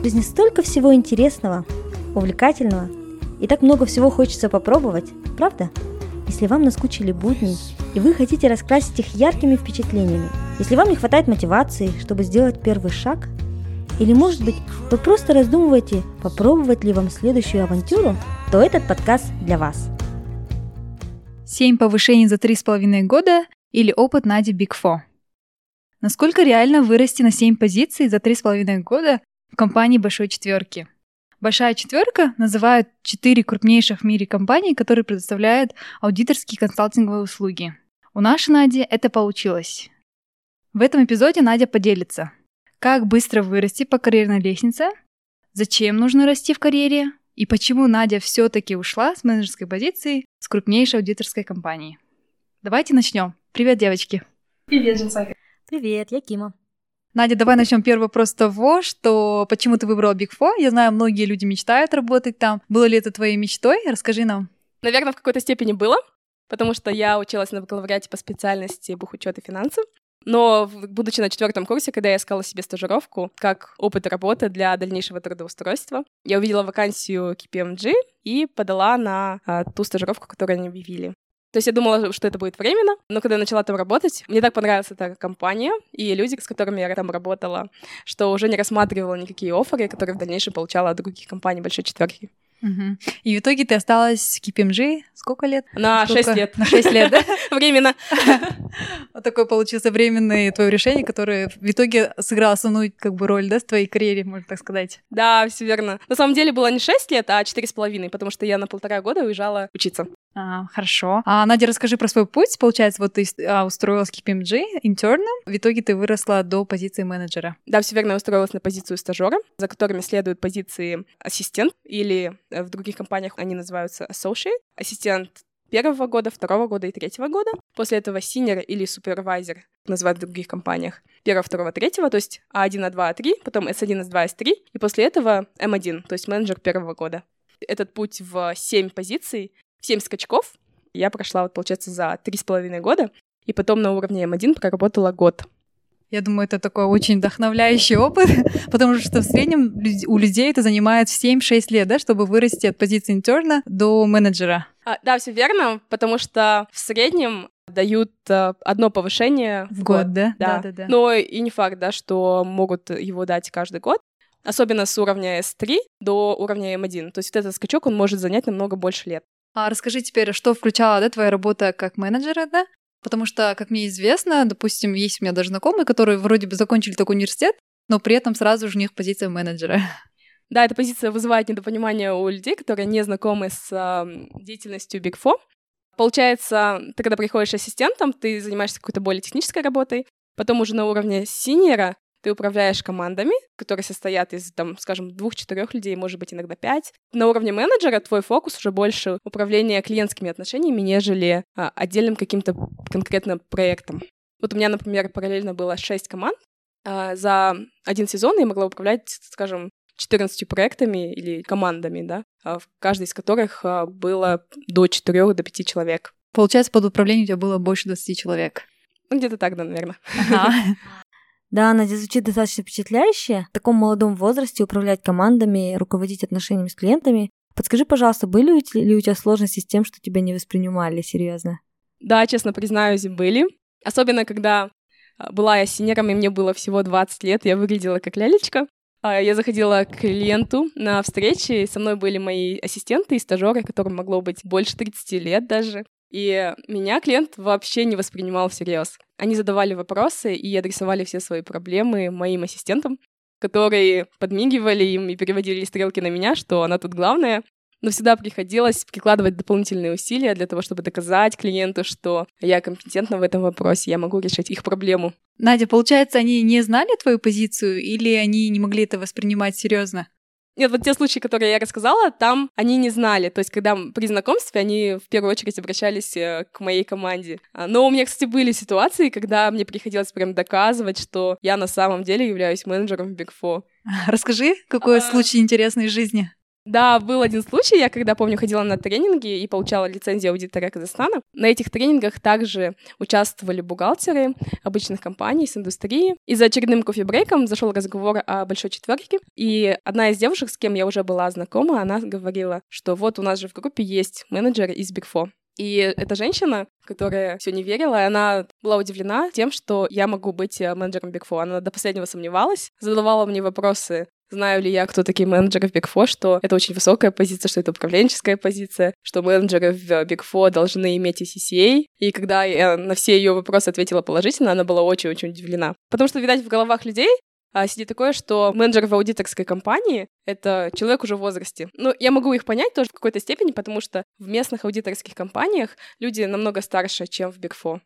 В жизни столько всего интересного, увлекательного, и так много всего хочется попробовать, правда? Если вам наскучили будни, и вы хотите раскрасить их яркими впечатлениями, если вам не хватает мотивации, чтобы сделать первый шаг, или, может быть, вы просто раздумываете, попробовать ли вам следующую авантюру, то этот подкаст для вас. Семь повышений за три с половиной года или опыт Нади Big Four. Насколько реально вырасти на 7 позиций за три с половиной года в компании Большой Четверки? Большая четверка называют четыре крупнейших в мире компании, которые предоставляют аудиторские консалтинговые услуги. У нашей Нади это получилось. В этом эпизоде Надя поделится, как быстро вырасти по карьерной лестнице, зачем нужно расти в карьере и почему Надя все-таки ушла с менеджерской позиции с крупнейшей аудиторской компании. Давайте начнем. Привет, девочки. Привет, Женсака. Привет, я Кима. Надя, давай начнем первый вопрос с того, что почему ты выбрала Big Four? Я знаю, многие люди мечтают работать там. Было ли это твоей мечтой? Расскажи нам. Наверное, в какой-то степени было, потому что я училась на бакалавриате по специальности бухучет и финансы. Но, будучи на четвертом курсе, когда я искала себе стажировку как опыт работы для дальнейшего трудоустройства, я увидела вакансию KPMG и подала на а, ту стажировку, которую они объявили. То есть я думала, что это будет временно, но когда я начала там работать, мне так понравилась эта компания и люди, с которыми я там работала, что уже не рассматривала никакие офферы, которые в дальнейшем получала от других компаний большой четверки. Угу. И в итоге ты осталась в KPMG сколько лет? На сколько? 6 лет. На 6 лет, да? Временно. Вот такое получился временное твое решение, которое в итоге сыграло основную как бы роль, да, в твоей карьере, можно так сказать. Да, все верно. На самом деле было не 6 лет, а четыре с половиной, потому что я на полтора года уезжала учиться. А, хорошо. А, Надя, расскажи про свой путь. Получается, вот ты а, устроилась в KPMG интерном, в итоге ты выросла до позиции менеджера. Да, все верно, устроилась на позицию стажера, за которыми следуют позиции ассистент, или э, в других компаниях они называются associate, ассистент первого года, второго года и третьего года. После этого senior или супервайзер называют в других компаниях. Первого, второго, третьего, то есть А1, А2, А3, потом S1, S2, S3, и после этого М1, то есть менеджер первого года. Этот путь в семь позиций семь скачков. Я прошла, вот, получается, за три с половиной года, и потом на уровне М1 проработала год. Я думаю, это такой очень вдохновляющий опыт, потому что в среднем у людей это занимает 7-6 лет, да, чтобы вырасти от позиции интерна до менеджера. А, да, все верно, потому что в среднем дают а, одно повышение в, в год, год, да? да? Да, да, да. Но и не факт, да, что могут его дать каждый год. Особенно с уровня S3 до уровня M1. То есть вот этот скачок, он может занять намного больше лет. А расскажи теперь, что включала, да, твоя работа как менеджера, да? Потому что, как мне известно, допустим, есть у меня даже знакомые, которые вроде бы закончили такой университет, но при этом сразу же у них позиция менеджера. Да, эта позиция вызывает недопонимание у людей, которые не знакомы с э, деятельностью Big Four. Получается, ты когда приходишь ассистентом, ты занимаешься какой-то более технической работой, потом уже на уровне синьора ты управляешь командами, которые состоят из, там, скажем, двух-четырех людей, может быть, иногда пять. На уровне менеджера твой фокус уже больше управления клиентскими отношениями, нежели а, отдельным каким-то конкретным проектом. Вот у меня, например, параллельно было шесть команд. А, за один сезон я могла управлять, скажем, 14 проектами или командами, да, а, в каждой из которых а, было до 4 до 5 человек. Получается, под управлением у тебя было больше 20 человек. Ну, где-то так, да, наверное. Ага. Да, она звучит достаточно впечатляюще. В таком молодом возрасте управлять командами, руководить отношениями с клиентами. Подскажи, пожалуйста, были ли у тебя сложности с тем, что тебя не воспринимали серьезно? Да, честно признаюсь, были. Особенно, когда а, была я синером, и мне было всего 20 лет, я выглядела как лялечка. А, я заходила к клиенту на встречи, со мной были мои ассистенты и стажеры, которым могло быть больше 30 лет даже. И меня клиент вообще не воспринимал всерьез. Они задавали вопросы и адресовали все свои проблемы моим ассистентам, которые подмигивали им и переводили стрелки на меня, что она тут главная. Но всегда приходилось прикладывать дополнительные усилия для того, чтобы доказать клиенту, что я компетентна в этом вопросе, я могу решить их проблему. Надя, получается, они не знали твою позицию или они не могли это воспринимать серьезно? Нет, вот те случаи, которые я рассказала, там они не знали. То есть, когда при знакомстве они в первую очередь обращались э, к моей команде. А, но у меня, кстати, были ситуации, когда мне приходилось прям доказывать, что я на самом деле являюсь менеджером в Big Four. Расскажи, какой а... случай интересный из жизни. Да, был один случай, я когда, помню, ходила на тренинги и получала лицензию аудитора Казахстана. На этих тренингах также участвовали бухгалтеры обычных компаний с индустрии. И за очередным кофе-брейком зашел разговор о большой четверке, и одна из девушек, с кем я уже была знакома, она говорила, что вот у нас же в группе есть менеджер из Big Four. И эта женщина, которая все не верила, она была удивлена тем, что я могу быть э, менеджером Big Four. Она до последнего сомневалась, задавала мне вопросы Знаю ли я, кто такие менеджеры в Big Four, что это очень высокая позиция, что это управленческая позиция, что менеджеры в Big Four должны иметь CCA. И когда я на все ее вопросы ответила положительно, она была очень-очень удивлена. Потому что, видать, в головах людей а, сидит такое, что менеджер в аудиторской компании — это человек уже в возрасте. Ну, я могу их понять тоже в какой-то степени, потому что в местных аудиторских компаниях люди намного старше, чем в Big Four.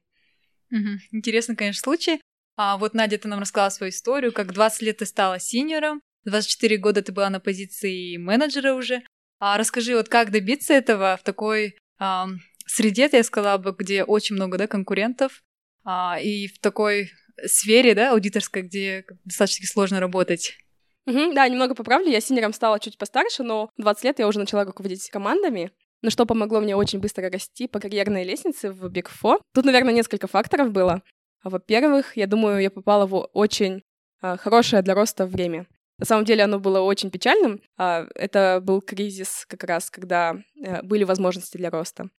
Угу. Интересный, конечно, случай. А вот Надя, ты нам рассказала свою историю, как 20 лет ты стала синьором, 24 года ты была на позиции менеджера уже. А расскажи, вот как добиться этого в такой а, среде, я сказала бы, где очень много да, конкурентов, а, и в такой сфере, да, аудиторской, где достаточно сложно работать. Угу, да, немного поправлю, я синером стала чуть постарше, но 20 лет я уже начала руководить командами, но что помогло мне очень быстро расти по карьерной лестнице в Big Four. Тут, наверное, несколько факторов было. Во-первых, я думаю, я попала в очень а, хорошее для роста время. На самом деле оно было очень печальным. А, это был кризис как раз, когда э, были возможности для роста.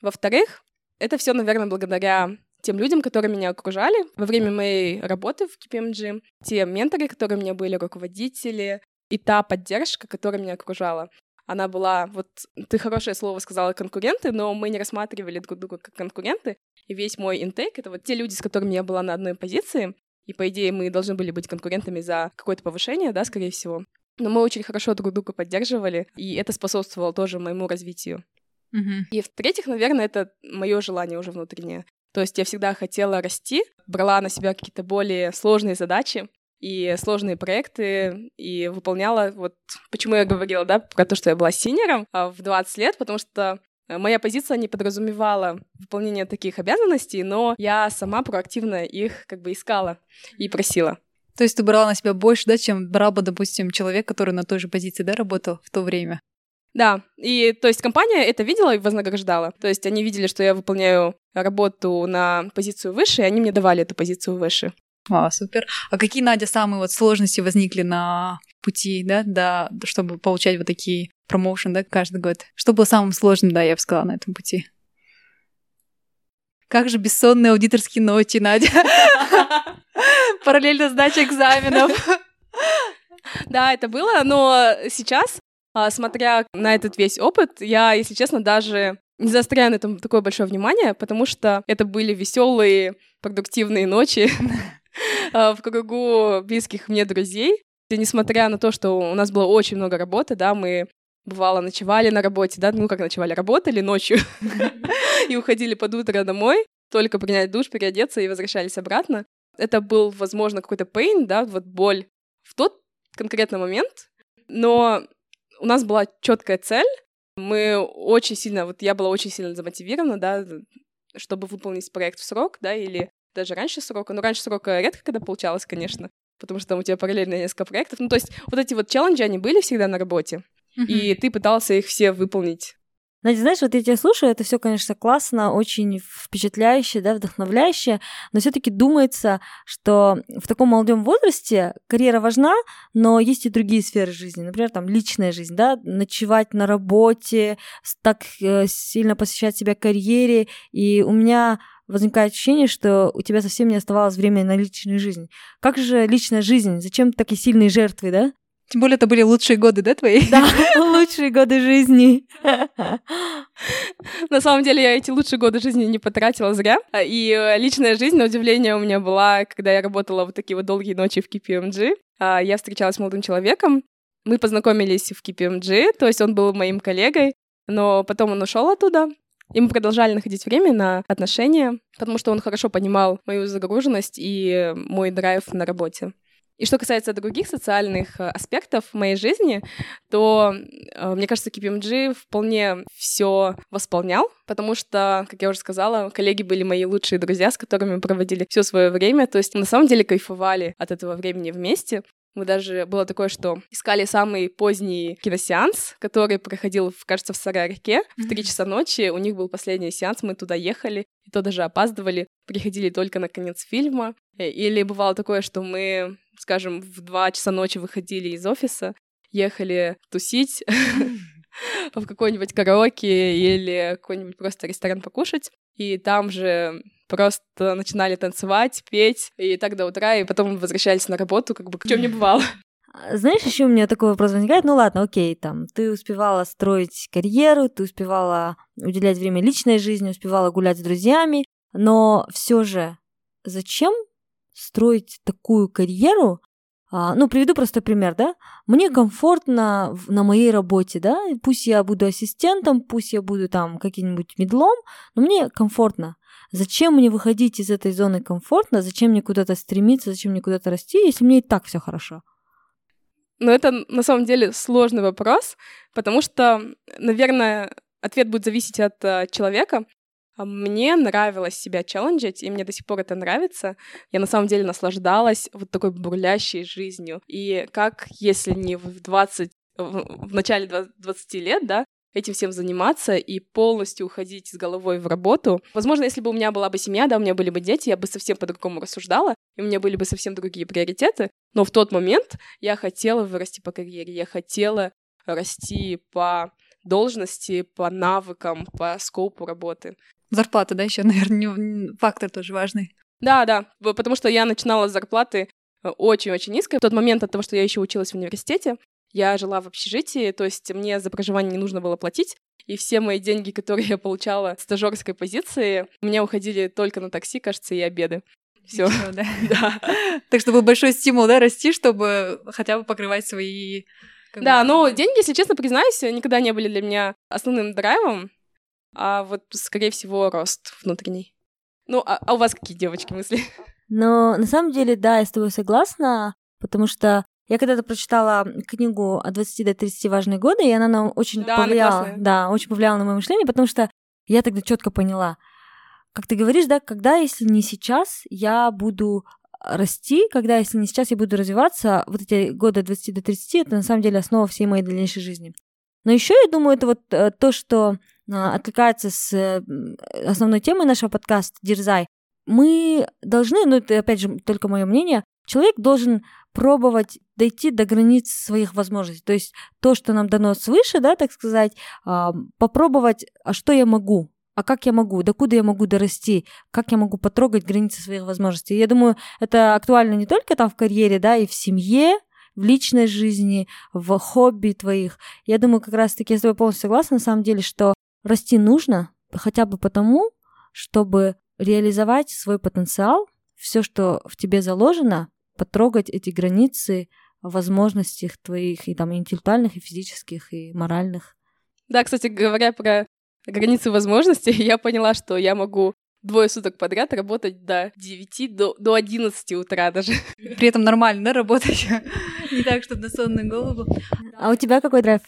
Во-вторых, это все, наверное, благодаря тем людям, которые меня окружали во время моей работы в KPMG, те менторы, которые у меня были, руководители, и та поддержка, которая меня окружала. Она была, вот ты хорошее слово сказала, конкуренты, но мы не рассматривали друг друга как конкуренты, и весь мой интейк — это вот те люди, с которыми я была на одной позиции, и, по идее, мы должны были быть конкурентами за какое-то повышение, да, скорее всего. Но мы очень хорошо друг друга поддерживали, и это способствовало тоже моему развитию. Mm-hmm. И в-третьих, наверное, это мое желание уже внутреннее. То есть я всегда хотела расти, брала на себя какие-то более сложные задачи и сложные проекты, и выполняла, вот почему я говорила, да, про то, что я была синером а в 20 лет, потому что моя позиция не подразумевала выполнение таких обязанностей, но я сама проактивно их как бы искала и просила. То есть ты брала на себя больше, да, чем брал бы, допустим, человек, который на той же позиции, да, работал в то время? Да, и то есть компания это видела и вознаграждала. То есть они видели, что я выполняю работу на позицию выше, и они мне давали эту позицию выше. А, супер. А какие, Надя, самые вот сложности возникли на пути, да, да, чтобы получать вот такие промоушен, да, каждый год? Что было самым сложным, да, я бы сказала, на этом пути? Как же бессонные аудиторские ночи, Надя? Параллельно сдача экзаменов. Да, это было, но сейчас, а, смотря на этот весь опыт, я, если честно, даже не заостряю на этом такое большое внимание, потому что это были веселые, продуктивные ночи а, в кругу близких мне друзей. И несмотря на то, что у нас было очень много работы, да, мы бывало ночевали на работе, да, ну как ночевали, работали ночью и уходили под утро домой, только принять душ, переодеться и возвращались обратно. Это был, возможно, какой-то pain, да, вот боль в тот конкретный момент, но у нас была четкая цель, мы очень сильно, вот я была очень сильно замотивирована, да, чтобы выполнить проект в срок, да, или даже раньше срока. Но раньше срока редко когда получалось, конечно, потому что там у тебя параллельно несколько проектов. Ну, то есть вот эти вот челленджи, они были всегда на работе, и ты пытался их все выполнить. Надя, знаешь, вот я тебя слушаю, это все, конечно, классно, очень впечатляюще, да, вдохновляюще, но все-таки думается, что в таком молодом возрасте карьера важна, но есть и другие сферы жизни, например, там личная жизнь, да, ночевать на работе, так э, сильно посвящать себя карьере, и у меня возникает ощущение, что у тебя совсем не оставалось времени на личную жизнь. Как же личная жизнь? Зачем такие сильные жертвы, да? Тем более это были лучшие годы, да, твои? Да, лучшие годы жизни. На самом деле я эти лучшие годы жизни не потратила зря. И э, личная жизнь, на удивление, у меня была, когда я работала вот такие вот долгие ночи в KPMG. А, я встречалась с молодым человеком. Мы познакомились в KPMG, то есть он был моим коллегой, но потом он ушел оттуда, и мы продолжали находить время на отношения, потому что он хорошо понимал мою загруженность и мой драйв на работе. И что касается других социальных э, аспектов моей жизни, то, э, мне кажется, KPMG вполне все восполнял, потому что, как я уже сказала, коллеги были мои лучшие друзья, с которыми мы проводили все свое время, то есть на самом деле кайфовали от этого времени вместе. Мы даже было такое, что искали самый поздний киносеанс, который проходил, кажется, в Сарай-реке в 3 часа ночи. У них был последний сеанс, мы туда ехали, и то даже опаздывали, приходили только на конец фильма. Э, или бывало такое, что мы, скажем, в 2 часа ночи выходили из офиса, ехали тусить в какой-нибудь караоке или какой-нибудь просто ресторан покушать. И там же просто начинали танцевать, петь, и так до утра, и потом возвращались на работу, как бы чем не бывало. Знаешь, еще у меня такой вопрос возникает. Ну ладно, окей, там, ты успевала строить карьеру, ты успевала уделять время личной жизни, успевала гулять с друзьями, но все же зачем строить такую карьеру? А, ну, приведу просто пример, да? Мне комфортно на моей работе, да? Пусть я буду ассистентом, пусть я буду там каким-нибудь медлом, но мне комфортно. Зачем мне выходить из этой зоны комфортно? Зачем мне куда-то стремиться? Зачем мне куда-то расти, если мне и так все хорошо? Но это на самом деле сложный вопрос, потому что, наверное, ответ будет зависеть от uh, человека. А мне нравилось себя челленджить, и мне до сих пор это нравится. Я на самом деле наслаждалась вот такой бурлящей жизнью. И как, если не в 20 в начале 20 лет, да, этим всем заниматься и полностью уходить с головой в работу. Возможно, если бы у меня была бы семья, да, у меня были бы дети, я бы совсем по-другому рассуждала, и у меня были бы совсем другие приоритеты. Но в тот момент я хотела вырасти по карьере, я хотела расти по должности, по навыкам, по скопу работы. Зарплата, да, еще, наверное, фактор тоже важный. Да, да, потому что я начинала с зарплаты э, очень-очень низкой. В тот момент от того, что я еще училась в университете, я жила в общежитии, то есть мне за проживание не нужно было платить, и все мои деньги, которые я получала в стажерской позиции, у меня уходили только на такси, кажется, и обеды. Все. Да. да. Так что был большой стимул, да, расти, чтобы хотя бы покрывать свои... Да, но деньги, если честно признаюсь, никогда не были для меня основным драйвом, а вот, скорее всего, рост внутренний. Ну, а, а у вас какие девочки мысли? Но на самом деле, да, я с тобой согласна, потому что я когда-то прочитала книгу от 20 до 30 важные годы, и она нам очень да, повлияла. Да, очень повлияла на мое мышление, потому что я тогда четко поняла, как ты говоришь, да, когда, если не сейчас, я буду расти, когда, если не сейчас, я буду развиваться, вот эти годы от 20 до 30, это на самом деле основа всей моей дальнейшей жизни. Но еще я думаю, это вот э, то, что а, откликается с основной темой нашего подкаста «Дерзай». Мы должны, ну это опять же только мое мнение, человек должен пробовать дойти до границ своих возможностей. То есть то, что нам дано свыше, да, так сказать, а, попробовать, а что я могу, а как я могу, докуда я могу дорасти, как я могу потрогать границы своих возможностей. Я думаю, это актуально не только там в карьере, да, и в семье, в личной жизни, в хобби твоих. Я думаю, как раз-таки я с тобой полностью согласна, на самом деле, что расти нужно хотя бы потому, чтобы реализовать свой потенциал, все, что в тебе заложено, потрогать эти границы возможностей твоих и там интеллектуальных, и физических, и моральных. Да, кстати, говоря про границы возможностей, я поняла, что я могу двое суток подряд работать до 9, до, до 11 утра даже. При этом нормально, да, работать? Не так, чтобы на сонную голову. А у тебя какой драйв?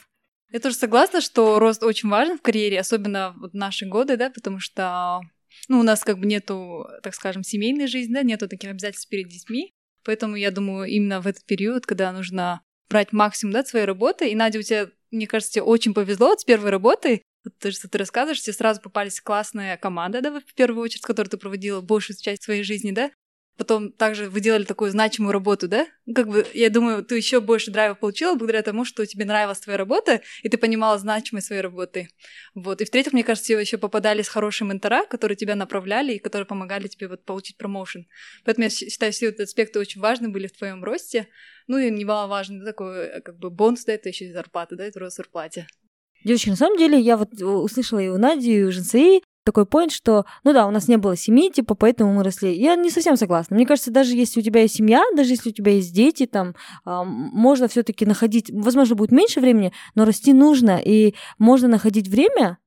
Я тоже согласна, что рост очень важен в карьере, особенно в наши годы, да, потому что ну, у нас как бы нету, так скажем, семейной жизни, да, нету таких обязательств перед детьми. Поэтому я думаю, именно в этот период, когда нужно брать максимум да, своей работы, и Надя, у тебя, мне кажется, тебе очень повезло с первой работы, то, что ты рассказываешь, тебе сразу попались классная команда, да, в первую очередь, с которой ты проводила большую часть своей жизни, да, Потом также вы делали такую значимую работу, да? Ну, как бы, я думаю, ты еще больше драйва получила благодаря тому, что тебе нравилась твоя работа, и ты понимала значимость своей работы. Вот. И в-третьих, мне кажется, тебе еще попадались хорошие ментора, которые тебя направляли и которые помогали тебе вот получить промоушен. Поэтому я считаю, все эти аспекты очень важны были в твоем росте. Ну и немаловажно, да, такой э, как бы бонус, да, это еще и зарплата, да, это рост зарплате. Девочки, на самом деле, я вот услышала и у Нади, и у Женсеи такой point, что, ну да, у нас не было семьи, типа, поэтому мы росли. Я не совсем согласна. Мне кажется, даже если у тебя есть семья, даже если у тебя есть дети, там, э, можно все-таки находить, возможно, будет меньше времени, но расти нужно, и можно находить время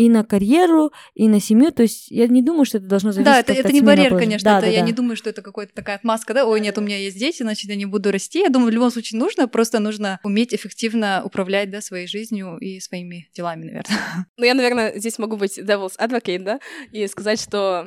и на карьеру, и на семью. То есть я не думаю, что это должно зависеть Да, это, это не барьер, конечно. Да, это, да, я да. не думаю, что это какая-то такая отмазка, да, ой, нет, у меня есть дети, значит, я не буду расти. Я думаю, в любом случае нужно, просто нужно уметь эффективно управлять, да, своей жизнью и своими делами, наверное. Ну, я, наверное, здесь могу быть devil's advocate, да, и сказать, что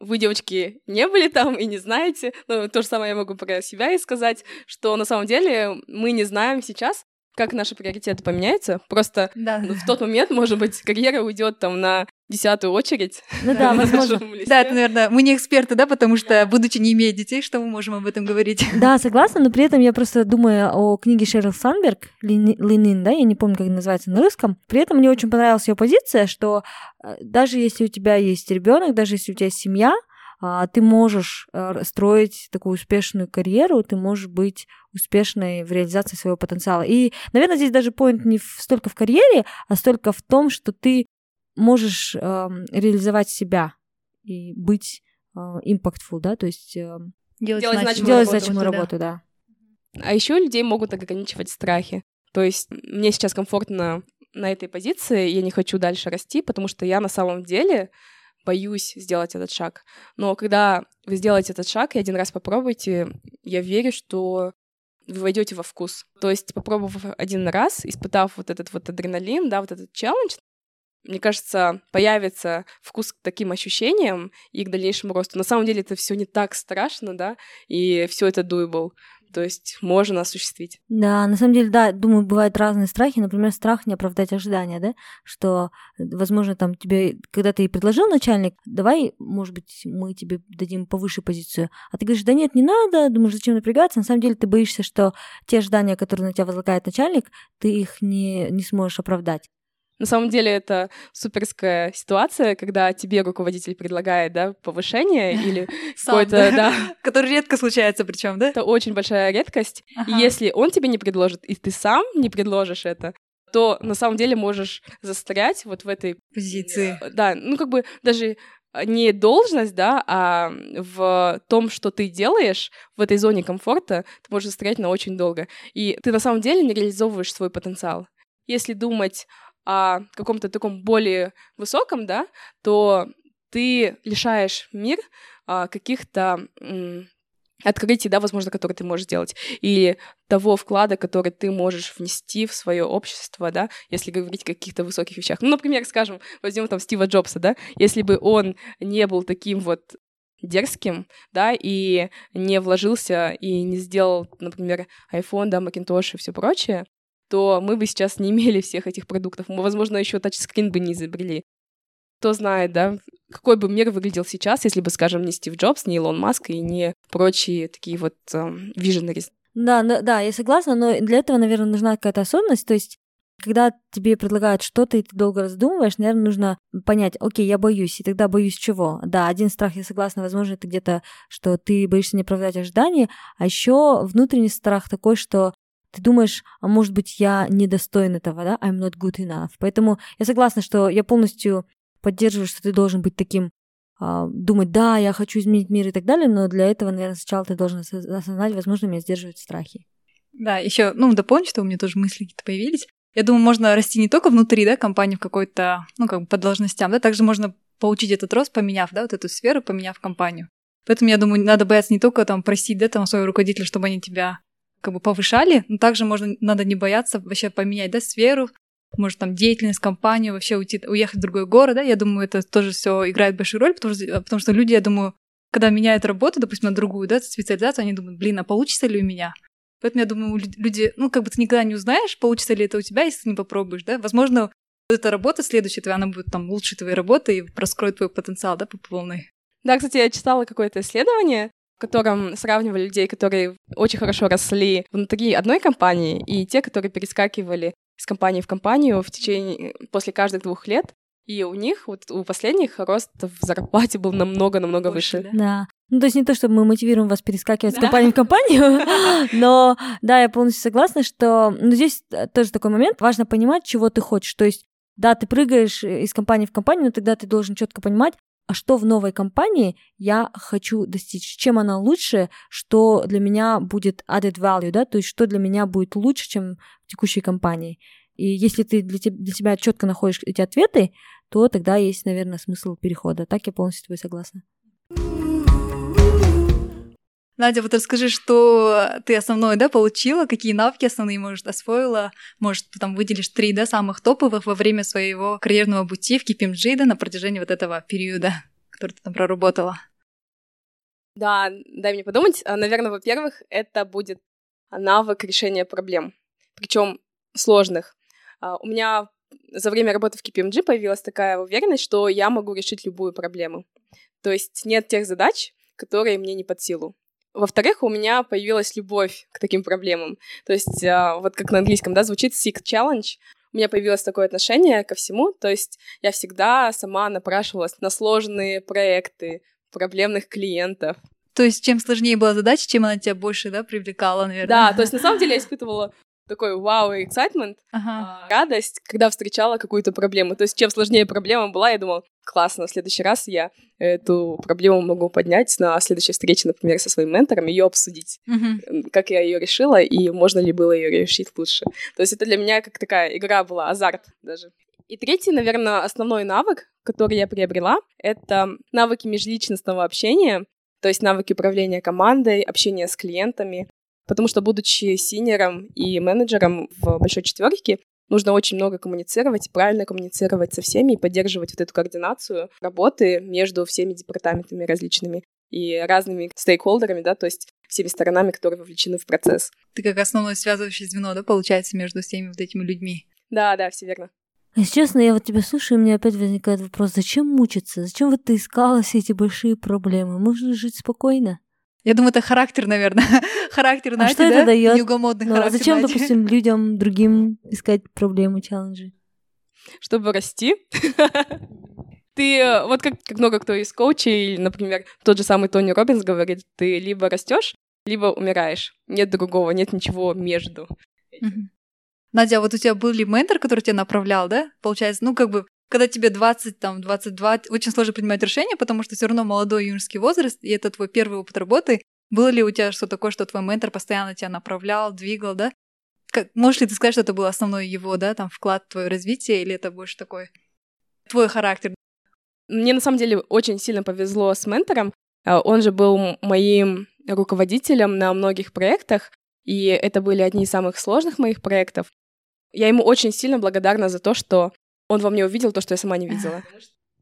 вы, девочки, не были там и не знаете, ну, то же самое я могу про себя и сказать, что на самом деле мы не знаем сейчас, как наши приоритеты поменяются. Просто Да. в тот момент, может быть, карьера уйдет там на десятую очередь. Ну да, возможно. Да, это, наверное, мы не эксперты, да, потому что, будучи не имея детей, что мы можем об этом говорить? Да, согласна, но при этом я просто думаю о книге Шерил Санберг «Ленин», да, я не помню, как она называется на русском. При этом мне очень понравилась ее позиция, что э, даже если у тебя есть ребенок, даже если у тебя есть семья, ты можешь э, строить такую успешную карьеру, ты можешь быть успешной в реализации своего потенциала. И, наверное, здесь даже поинт не столько в карьере, а столько в том, что ты можешь эм, реализовать себя и быть э, impactful, да, то есть эм, Делать значимую значимую делать работу, значимую да. работу, да. А еще людей могут ограничивать страхи. То есть мне сейчас комфортно на этой позиции, я не хочу дальше расти, потому что я на самом деле боюсь сделать этот шаг. Но когда вы сделаете этот шаг и один раз попробуйте, я верю, что вы войдете во вкус. То есть, попробовав один раз, испытав вот этот вот адреналин, да, вот этот челлендж, мне кажется, появится вкус к таким ощущениям и к дальнейшему росту. На самом деле это все не так страшно, да, и все это doable. То есть можно осуществить. Да, на самом деле, да, думаю, бывают разные страхи. Например, страх не оправдать ожидания, да, что, возможно, там тебе, когда ты предложил начальник, давай, может быть, мы тебе дадим повыше позицию, а ты говоришь, да нет, не надо, думаешь, зачем напрягаться, на самом деле ты боишься, что те ожидания, которые на тебя возлагает начальник, ты их не, не сможешь оправдать. На самом деле это суперская ситуация, когда тебе руководитель предлагает, да, повышение или какое-то, да, Который редко случается причем, да? это очень большая редкость. И если он тебе не предложит, и ты сам не предложишь это, то на самом деле можешь застрять вот в этой Позиции. Э, Да, ну как бы даже не должность, да, а в том, что ты делаешь в этой зоне комфорта, ты можешь застрять на очень долго. И ты на самом деле не реализовываешь свой потенциал. Если думать о каком-то таком более высоком, да, то ты лишаешь мир а, каких-то м, открытий, да, возможно, которые ты можешь сделать, или того вклада, который ты можешь внести в свое общество, да, если говорить о каких-то высоких вещах. Ну, например, скажем, возьмем там Стива Джобса, да, если бы он не был таким вот дерзким, да, и не вложился и не сделал, например, iPhone, да, Macintosh и все прочее, то мы бы сейчас не имели всех этих продуктов. Мы, возможно, еще тачскрин бы не изобрели. Кто знает, да, какой бы мир выглядел сейчас, если бы, скажем, не Стив Джобс, не Илон Маск и не прочие такие вот эм, visionaries. Да, но- да, я согласна, но для этого, наверное, нужна какая-то особенность. То есть, когда тебе предлагают что-то, и ты долго раздумываешь, наверное, нужно понять, окей, я боюсь, и тогда боюсь чего? Да, один страх, я согласна, возможно, это где-то, что ты боишься не оправдать ожидания, а еще внутренний страх такой, что ты думаешь, а может быть, я недостоин этого, да, I'm not good enough. Поэтому я согласна, что я полностью поддерживаю, что ты должен быть таким, а, думать, да, я хочу изменить мир и так далее, но для этого, наверное, сначала ты должен осоз- осознать, возможно, меня сдерживают страхи. Да, еще, ну, дополнить, что у меня тоже мысли какие-то появились. Я думаю, можно расти не только внутри, да, компании в какой-то, ну, как бы по должностям, да, также можно получить этот рост, поменяв, да, вот эту сферу, поменяв компанию. Поэтому, я думаю, надо бояться не только там просить, да, там своего руководителя, чтобы они тебя как бы повышали, но также можно, надо не бояться вообще поменять, да, сферу, может, там, деятельность, компанию, вообще уйти, уехать в другой город, да, я думаю, это тоже все играет большую роль, потому что, потому что люди, я думаю, когда меняют работу, допустим, на другую, да, специализацию, они думают, блин, а получится ли у меня? Поэтому я думаю, лю- люди, ну, как бы ты никогда не узнаешь, получится ли это у тебя, если ты не попробуешь, да. Возможно, вот эта работа следующая твоя, она будет там лучше твоей работы и раскроет твой потенциал, да, по полной. Да, кстати, я читала какое-то исследование, котором сравнивали людей, которые очень хорошо росли внутри одной компании, и те, которые перескакивали из компании в компанию в течение после каждых двух лет. И у них, вот у последних, рост в зарплате был намного-намного выше. да? Да. Ну, то есть не то, чтобы мы мотивируем вас перескакивать с Да. компании в компанию, но да, я полностью согласна, что ну, здесь э, тоже такой момент. Важно понимать, чего ты хочешь. То есть, да, ты прыгаешь э, из компании в компанию, но тогда ты должен четко понимать, а что в новой компании я хочу достичь, чем она лучше, что для меня будет added value, да, то есть что для меня будет лучше, чем в текущей компании. И если ты для, теб- для себя четко находишь эти ответы, то тогда есть, наверное, смысл перехода. Так я полностью с тобой согласна. Надя, вот расскажи, что ты основное, да, получила, какие навыки основные, может, освоила, может, там выделишь три, да, самых топовых во время своего карьерного пути в KPMG, да, на протяжении вот этого периода, который ты там проработала. Да, дай мне подумать. А, Наверное, во-первых, это будет навык решения проблем, причем сложных. А, У меня за время работы в KPMG появилась такая уверенность, что я могу решить любую проблему. То есть нет тех задач, которые мне не под силу. Во-вторых, у меня появилась любовь к таким проблемам. То есть, а, вот как на английском, да, звучит seek challenge. У меня появилось такое отношение ко всему, то есть я всегда сама напрашивалась на сложные проекты, проблемных клиентов. То есть, чем сложнее была задача, чем она тебя больше, да, привлекала, наверное. Да, то есть на самом деле я испытывала такой вау и excitement, Ага. радость, когда встречала какую-то проблему. То есть чем сложнее проблема была, я думала, классно, в следующий раз я эту проблему могу поднять на следующей встрече, например, со своим ментором, ее обсудить, м, как я ее решила и можно ли было ее решить лучше. То есть это для меня как такая игра была, азарт даже. И третий, наверное, основной навык, который я приобрела, это навыки межличностного общения, то есть навыки управления командой, общения с клиентами. Потому что, будучи синером и менеджером в большой четверке, нужно очень много коммуницировать, правильно коммуницировать со всеми и поддерживать вот эту координацию работы между всеми департаментами различными и разными стейкхолдерами, да, то есть всеми сторонами, которые вовлечены в процесс. Ты как основное связывающее звено, да, получается, между всеми вот этими людьми. Да, да, все верно. Если честно, я вот тебя слушаю, и у меня опять возникает вопрос, зачем мучиться? Зачем вот ты искала все эти большие проблемы? Можно жить спокойно. Я думаю, это характер, наверное. характер, знаете, что это да? даёт? Неугомонный Ну, а характер, зачем, знаете? допустим, людям другим искать проблемы, челленджи? Чтобы расти. Ты, э, вот как, как много кто из коучей, например, тот же самый Тони Робинс говорит, ты либо растешь, либо умираешь. Нет другого, нет ничего между. Надя, а вот у тебя был ли ментор, который тебя направлял, да? Получается, ну, как бы, когда тебе 20, там, 22, очень сложно принимать решения, потому что все равно молодой юношеский возраст, и это твой первый опыт работы. Было ли у тебя что такое, что твой ментор постоянно тебя направлял, двигал, да? Как, можешь ли ты сказать, что это был основной его, да, там, вклад в твое развитие, или это больше такой твой характер? Мне на самом деле очень сильно повезло с ментором. Э, Он же был моим руководителем на многих проектах, и это были одни из самых сложных моих проектов. Я ему очень сильно благодарна за то, что он во мне увидел то, что я сама не видела.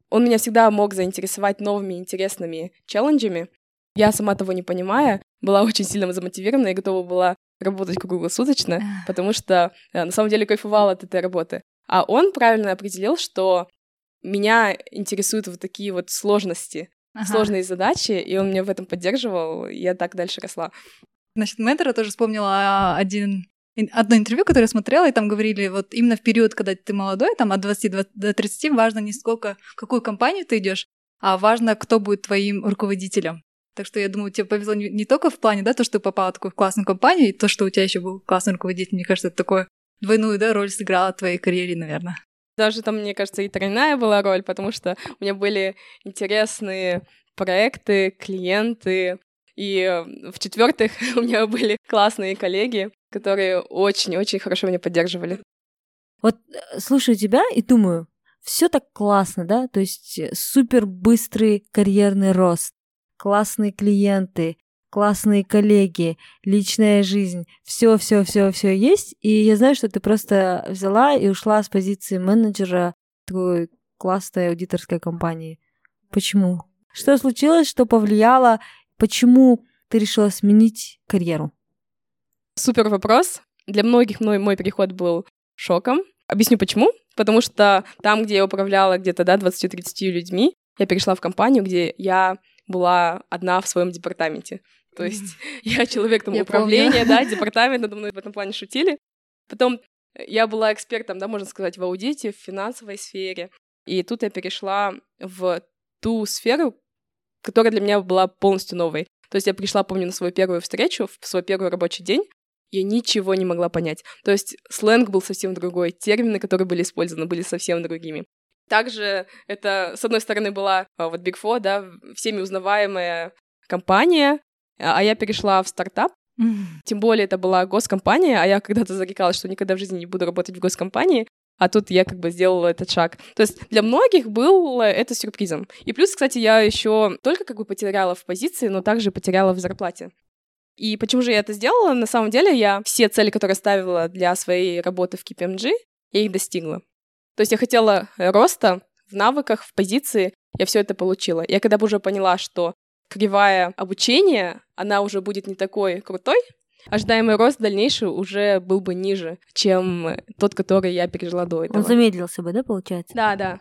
Он меня всегда мог заинтересовать новыми интересными челленджами. Я сама того не понимая, была очень сильно замотивирована и готова была работать круглосуточно, потому что э, на самом деле кайфовала от этой работы. А он правильно определил, что меня интересуют вот такие вот сложности, Ага. сложные задачи, и он меня в этом поддерживал, и я так дальше росла. Насчет ментора тоже вспомнила а, один ин- одно интервью, которое я смотрела, и там говорили, вот именно в период, когда ты молодой, там от 20 до- до 30, важно не сколько, в какую компанию ты идешь, а важно, кто будет твоим руководителем. Так что я думаю, тебе повезло не, не только в плане, да, то, что ты попала в такую классную компанию, и то, что у тебя еще был классный руководитель. Мне кажется, это такое двойную да, роль сыграла в твоей карьере, наверное. Даже там, мне кажется, и тройная была роль, потому что у меня были интересные проекты, клиенты, и э, в-четвертых, у меня были классные коллеги, которые очень-очень хорошо меня поддерживали. Вот э, слушаю тебя и думаю, все так классно, да? То есть э, супер быстрый карьерный рост, классные клиенты, классные коллеги, личная жизнь, все, все, все, все есть. И я знаю, что ты просто взяла и ушла с позиции менеджера такой классной аудиторской компании. Почему? Что случилось, что повлияло? Почему ты решила сменить карьеру? Супер вопрос. Для многих мой, мой переход был шоком. Объясню почему. Потому что там, где я управляла где-то да, 20-30 людьми, я перешла в компанию, где я была одна в своем департаменте. То есть я человек там Я управления, да, департамент, надо мной в этом плане шутили. Потом я была экспертом, да, можно сказать, в аудите, в финансовой сфере. И тут я перешла в ту сферу, которая для меня была полностью новой. То есть я пришла, помню, на свою первую встречу, в свой первый рабочий день, я ничего не могла понять. То есть сленг был совсем другой, термины, которые были использованы, были совсем другими. Также это, с одной стороны, была а, вот Big Four, да, всеми узнаваемая компания, а а я перешла в стартап, тем более это была госкомпания, а я когда-то зарекалась, что никогда в жизни не буду работать в госкомпании, а тут я как бы сделала этот шаг. То есть для многих было это сюрпризом. И плюс, кстати, я еще только как бы потеряла в позиции, но также потеряла в зарплате. И почему же я это сделала? На самом деле я все цели, которые ставила для своей работы в KPMG, я их достигла. То есть я хотела роста в навыках, в позиции, я все это получила. Я когда бы уже поняла, что кривая обучения, она уже будет не такой крутой, ожидаемый рост дальнейший уже был бы ниже, чем тот, который я пережила до этого. Он замедлился бы, да, получается? Да, да.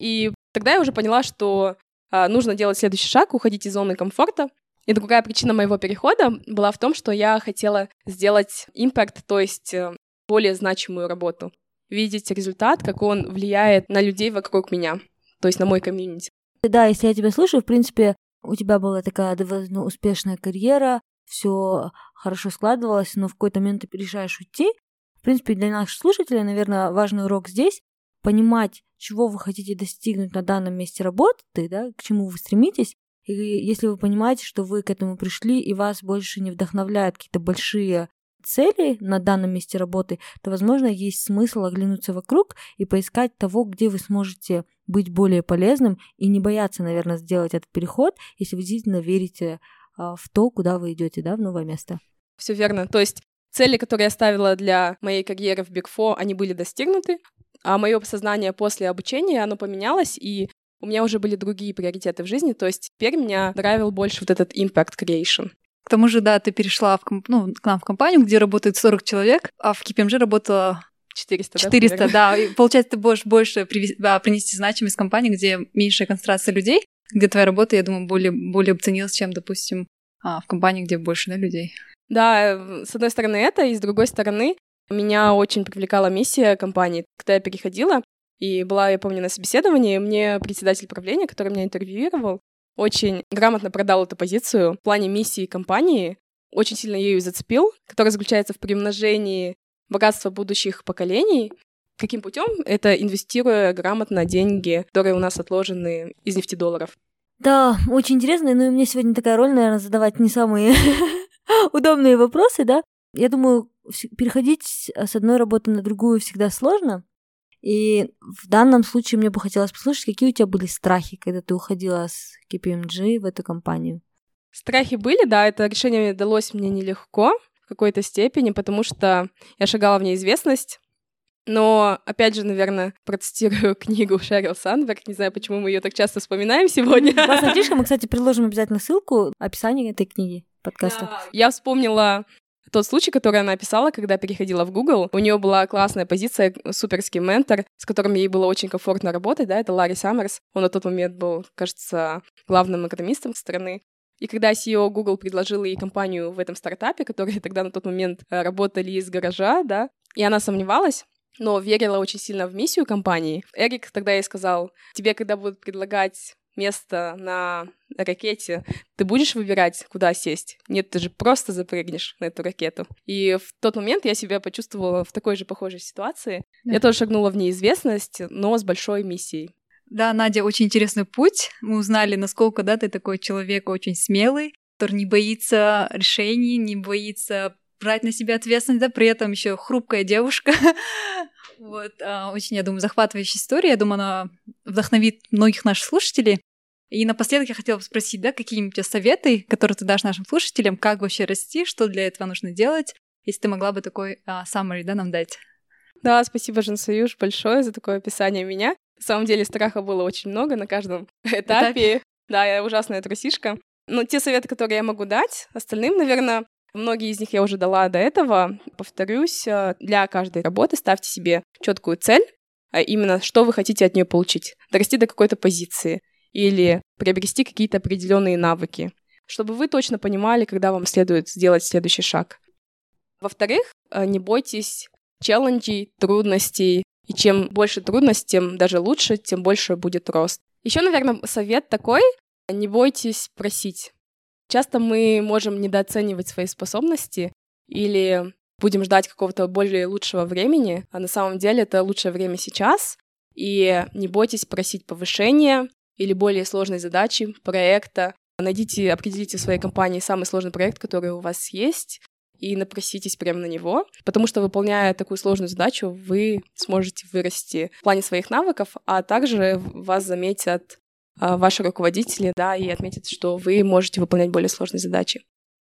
И тогда я уже поняла, что а, нужно делать следующий шаг, уходить из зоны комфорта. И другая причина моего перехода была в том, что я хотела сделать импакт, то есть э, более значимую работу. Видеть результат, как он влияет на людей вокруг меня, то есть на мой комьюнити. Да, если я тебя слушаю, в принципе, у тебя была такая ну, успешная карьера, все хорошо складывалось, но в какой-то момент ты решаешь уйти. В принципе, для наших слушателей, наверное, важный урок здесь понимать, чего вы хотите достигнуть на данном месте работы, да, к чему вы стремитесь. И если вы понимаете, что вы к этому пришли, и вас больше не вдохновляют какие-то большие цели на данном месте работы, то, возможно, есть смысл оглянуться вокруг и поискать того, где вы сможете быть более полезным и не бояться, наверное, сделать этот переход, если вы действительно верите а, в то, куда вы идете, да, в новое место. Все верно. То есть цели, которые я ставила для моей карьеры в Big Four, они были достигнуты, а мое сознание после обучения, оно поменялось, и у меня уже были другие приоритеты в жизни, то есть теперь меня нравил больше вот этот impact creation. К тому же, да, ты перешла в, ну, к нам в компанию, где работает 40 человек, а в KPMG работала 400, 400, да? да. И, получается, ты будешь больше да, принести значимость компании, где меньшая концентрация людей, где твоя работа, я думаю, более, более обценилась, чем, допустим, а, в компании, где больше да, людей. Да, с одной стороны это, и с другой стороны меня очень привлекала миссия компании. Когда я переходила, и была, я помню, на собеседовании, мне председатель правления, который меня интервьюировал, очень грамотно продал эту позицию в плане миссии компании, очень сильно ею зацепил, которая заключается в примножении богатства будущих поколений. Каким путем? Это инвестируя грамотно деньги, которые у нас отложены из нефтедолларов. Да, очень интересно, но у меня сегодня такая роль, наверное, задавать не самые удобные вопросы, да. Я думаю, переходить с одной работы на другую всегда сложно. И в данном случае мне бы хотелось послушать, какие у тебя были страхи, когда ты уходила с KPMG в эту компанию. Страхи были, да, это решение далось мне нелегко в какой-то степени, потому что я шагала в неизвестность. Но, опять же, наверное, процитирую книгу Шерил Сандберг. Не знаю, почему мы ее так часто вспоминаем сегодня. Классная книжка. Мы, кстати, приложим обязательно ссылку в описании этой книги подкаста. Да. Я вспомнила тот случай, который она описала, когда переходила в Google. У нее была классная позиция, суперский ментор, с которым ей было очень комфортно работать, да, это Ларри Саммерс. Он на тот момент был, кажется, главным экономистом страны. И когда CEO Google предложил ей компанию в этом стартапе, которые тогда на тот момент э, работали из гаража, да, и она сомневалась, но верила очень сильно в миссию компании. Эрик тогда ей сказал, тебе когда будут предлагать место на ракете, ты будешь выбирать, куда сесть? Нет, ты же просто запрыгнешь на эту ракету. И в тот момент я себя почувствовала в такой же похожей ситуации. Да. Я тоже шагнула в неизвестность, но с большой миссией. Да, Надя, очень интересный путь. Мы узнали, насколько, да, ты такой человек очень смелый, который не боится решений, не боится брать на себя ответственность, да, при этом еще хрупкая девушка. вот, а, очень, я думаю, захватывающая история. Я думаю, она вдохновит многих наших слушателей. И напоследок я хотела бы спросить, да, какие у тебя советы, которые ты дашь нашим слушателям, как вообще расти, что для этого нужно делать, если ты могла бы такой а, summary, да, нам дать? Да, спасибо, Жансоюз, большое за такое описание меня. На самом деле страха было очень много на каждом этапе. этапе. Да, я ужасная трусишка. Но те советы, которые я могу дать остальным, наверное, многие из них я уже дала до этого. Повторюсь, э, для каждой работы ставьте себе четкую цель, а именно что вы хотите от нее получить. Дорасти до какой-то позиции или приобрести какие-то определенные навыки, чтобы вы точно понимали, когда вам следует сделать следующий шаг. Во-вторых, э, не бойтесь челленджей, трудностей, и чем больше трудностей, тем даже лучше, тем больше будет рост. Еще, наверное, совет такой, не бойтесь просить. Часто мы можем недооценивать свои способности или будем ждать какого-то более лучшего времени, а на самом деле это лучшее время сейчас, и не бойтесь просить повышения, или более сложной задачи, проекта. Найдите, определите в своей компании самый сложный проект, который у вас есть, и напроситесь прямо на него, потому что, выполняя такую сложную задачу, вы сможете вырасти в плане своих навыков, а также вас заметят ваши руководители, да, и отметят, что вы можете выполнять более сложные задачи.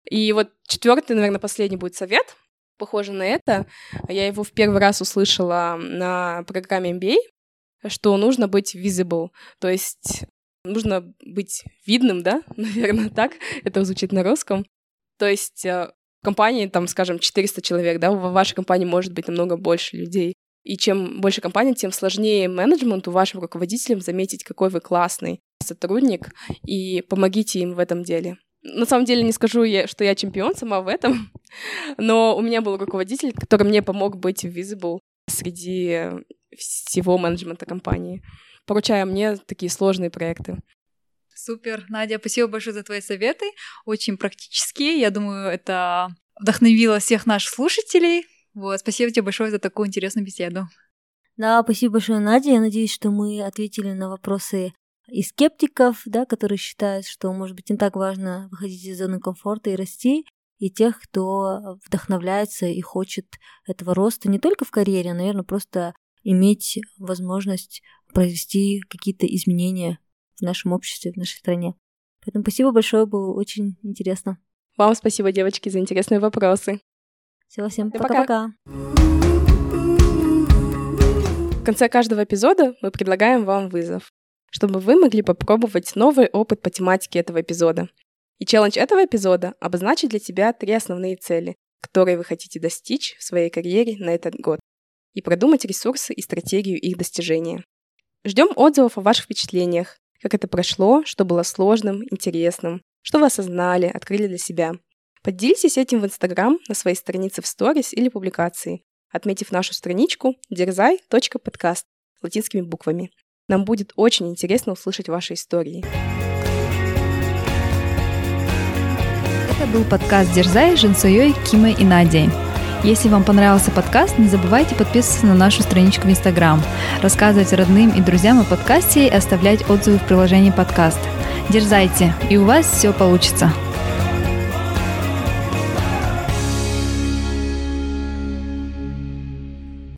И вот четвертый, наверное, последний будет совет, похоже на это. Я его в первый раз услышала на программе MBA, что нужно быть visible, то есть нужно быть видным, да, наверное, так это звучит на русском. То есть э, в компании, там, скажем, 400 человек, да, в вашей компании может быть намного больше людей. И чем больше компания, тем сложнее менеджменту, вашим руководителям заметить, какой вы классный сотрудник, и помогите им в этом деле. На самом деле не скажу, что я чемпион сама в этом, но у меня был руководитель, который мне помог быть visible среди всего менеджмента компании, поручая мне такие сложные проекты. Супер, Надя, спасибо большое за твои советы, очень практические. Я думаю, это вдохновило всех наших слушателей. Вот, спасибо тебе большое за такую интересную беседу. Да, спасибо большое, Надя. Я надеюсь, что мы ответили на вопросы и скептиков, да, которые считают, что, может быть, не так важно выходить из зоны комфорта и расти, и тех, кто вдохновляется и хочет этого роста не только в карьере, а, наверное, просто иметь возможность произвести какие-то изменения в нашем обществе, в нашей стране. Поэтому спасибо большое, было очень интересно. Вам спасибо, девочки, за интересные вопросы. Все, всем пока-пока. В конце каждого эпизода мы предлагаем вам вызов, чтобы вы могли попробовать новый опыт по тематике этого эпизода. И челлендж этого эпизода — обозначить для тебя три основные цели, которые вы хотите достичь в своей карьере на этот год, и продумать ресурсы и стратегию их достижения. Ждем отзывов о ваших впечатлениях, как это прошло, что было сложным, интересным, что вы осознали, открыли для себя. Поделитесь этим в Инстаграм на своей странице в сторис или публикации, отметив нашу страничку дерзай.подкаст латинскими буквами. Нам будет очень интересно услышать ваши истории. Это был подкаст «Дерзай» с Женсуей, Кимой и Надей. Если вам понравился подкаст, не забывайте подписываться на нашу страничку в Инстаграм, рассказывать родным и друзьям о подкасте и оставлять отзывы в приложении подкаст. Дерзайте, и у вас все получится.